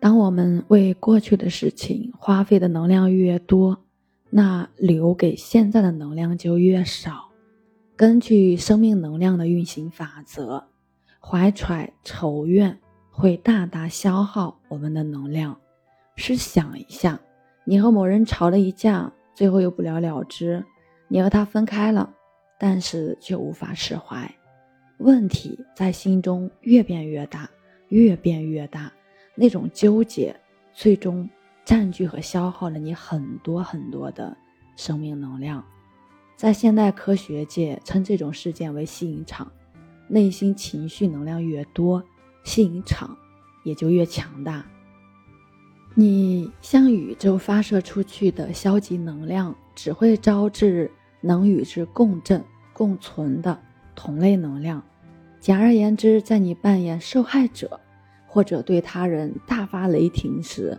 当我们为过去的事情花费的能量越多，那留给现在的能量就越少。根据生命能量的运行法则，怀揣仇怨会大大消耗我们的能量。试想一下，你和某人吵了一架，最后又不了了之，你和他分开了，但是却无法释怀，问题在心中越变越大，越变越大。那种纠结，最终占据和消耗了你很多很多的生命能量。在现代科学界，称这种事件为吸引场。内心情绪能量越多，吸引场也就越强大。你向宇宙发射出去的消极能量，只会招致能与之共振、共存的同类能量。简而言之，在你扮演受害者。或者对他人大发雷霆时，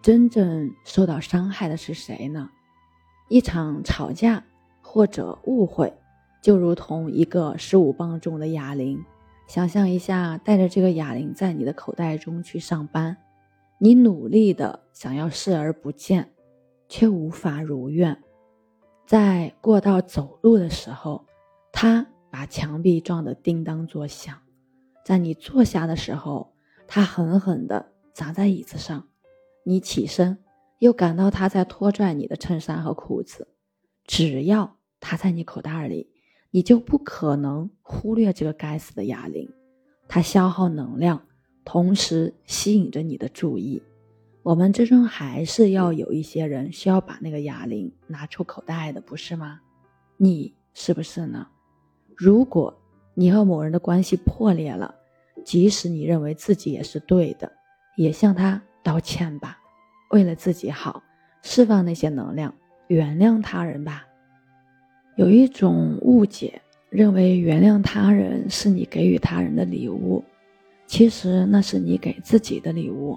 真正受到伤害的是谁呢？一场吵架或者误会，就如同一个十五磅重的哑铃。想象一下，带着这个哑铃在你的口袋中去上班，你努力的想要视而不见，却无法如愿。在过道走路的时候，它把墙壁撞得叮当作响。在你坐下的时候，他狠狠地砸在椅子上，你起身，又感到他在拖拽你的衬衫和裤子。只要他在你口袋里，你就不可能忽略这个该死的哑铃。它消耗能量，同时吸引着你的注意。我们之中还是要有一些人需要把那个哑铃拿出口袋的，不是吗？你是不是呢？如果你和某人的关系破裂了，即使你认为自己也是对的，也向他道歉吧，为了自己好，释放那些能量，原谅他人吧。有一种误解，认为原谅他人是你给予他人的礼物，其实那是你给自己的礼物，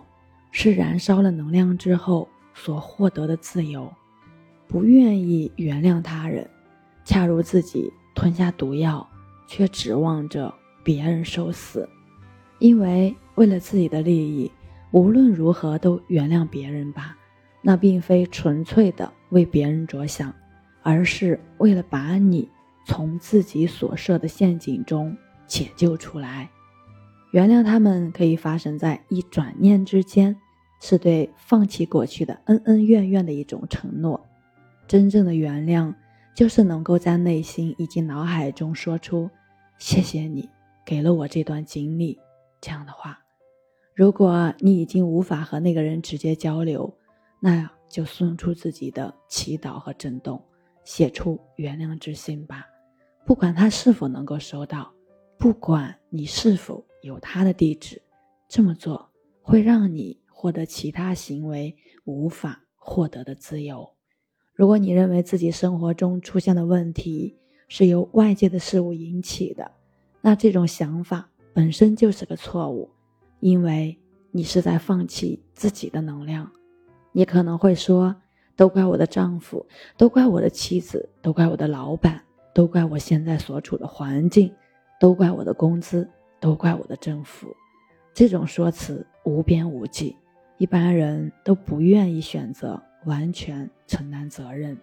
是燃烧了能量之后所获得的自由。不愿意原谅他人，恰如自己吞下毒药，却指望着别人受死。因为为了自己的利益，无论如何都原谅别人吧。那并非纯粹的为别人着想，而是为了把你从自己所设的陷阱中解救出来。原谅他们可以发生在一转念之间，是对放弃过去的恩恩怨怨的一种承诺。真正的原谅，就是能够在内心以及脑海中说出：“谢谢你给了我这段经历。”这样的话，如果你已经无法和那个人直接交流，那就送出自己的祈祷和震动，写出原谅之心吧。不管他是否能够收到，不管你是否有他的地址，这么做会让你获得其他行为无法获得的自由。如果你认为自己生活中出现的问题是由外界的事物引起的，那这种想法。本身就是个错误，因为你是在放弃自己的能量。你可能会说：“都怪我的丈夫，都怪我的妻子，都怪我的老板，都怪我现在所处的环境，都怪我的工资，都怪我的政府。”这种说辞无边无际，一般人都不愿意选择完全承担责任。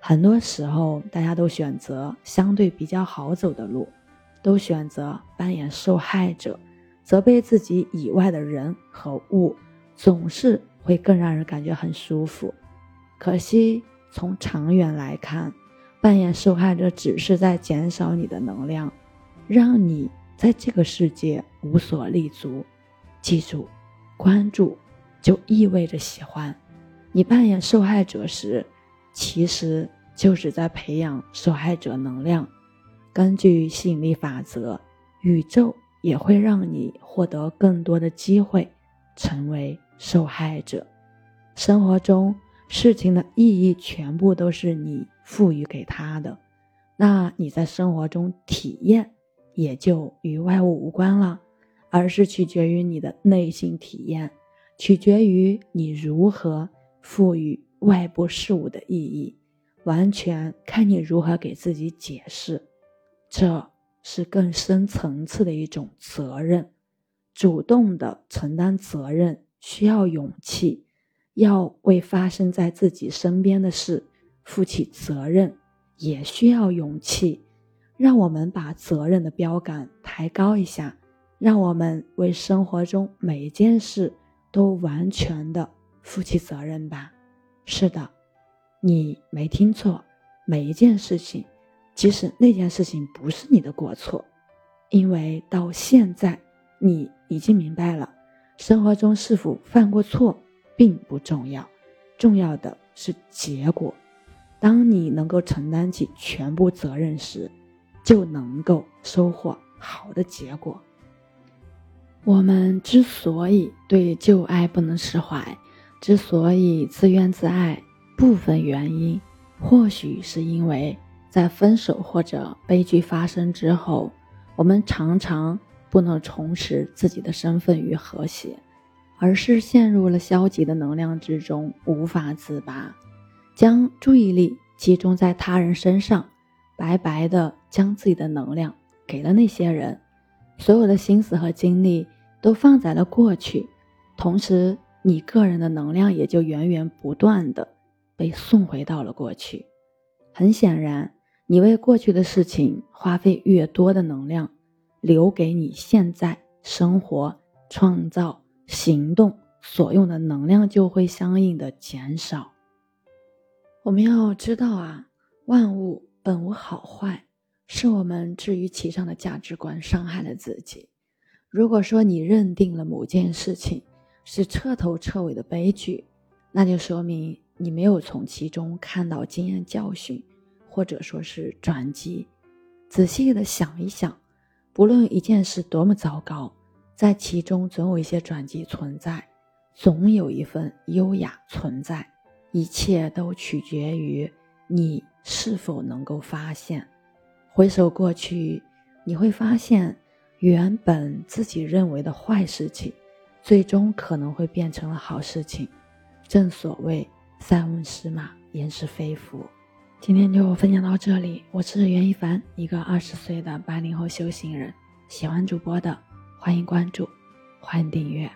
很多时候，大家都选择相对比较好走的路。都选择扮演受害者，责备自己以外的人和物，总是会更让人感觉很舒服。可惜，从长远来看，扮演受害者只是在减少你的能量，让你在这个世界无所立足。记住，关注就意味着喜欢。你扮演受害者时，其实就是在培养受害者能量。根据吸引力法则，宇宙也会让你获得更多的机会，成为受害者。生活中事情的意义全部都是你赋予给他的，那你在生活中体验也就与外物无关了，而是取决于你的内心体验，取决于你如何赋予外部事物的意义，完全看你如何给自己解释。这是更深层次的一种责任，主动的承担责任，需要勇气，要为发生在自己身边的事负起责任，也需要勇气。让我们把责任的标杆抬高一下，让我们为生活中每一件事都完全的负起责任吧。是的，你没听错，每一件事情，即使那件事情不是你的过错，因为到现在你已经明白了，生活中是否犯过错并不重要，重要的是结果。当你能够承担起全部责任时，就能够收获好的结果。我们之所以对旧爱不能释怀，之所以自怨自艾，部分原因或许是因为在分手或者悲剧发生之后，我们常常不能重拾自己的身份与和谐，而是陷入了消极的能量之中，无法自拔，将注意力集中在他人身上。白白的将自己的能量给了那些人，所有的心思和精力都放在了过去，同时你个人的能量也就源源不断的被送回到了过去。很显然，你为过去的事情花费越多的能量，留给你现在生活、创造、行动所用的能量就会相应的减少。我们要知道啊，万物。本无好坏，是我们置于其上的价值观伤害了自己。如果说你认定了某件事情是彻头彻尾的悲剧，那就说明你没有从其中看到经验教训，或者说是转机。仔细的想一想，不论一件事多么糟糕，在其中总有一些转机存在，总有一份优雅存在。一切都取决于你。是否能够发现？回首过去，你会发现，原本自己认为的坏事情，最终可能会变成了好事情。正所谓“塞翁失马，焉知非福”。今天就分享到这里，我是袁一凡，一个二十岁的八零后修行人。喜欢主播的，欢迎关注，欢迎订阅。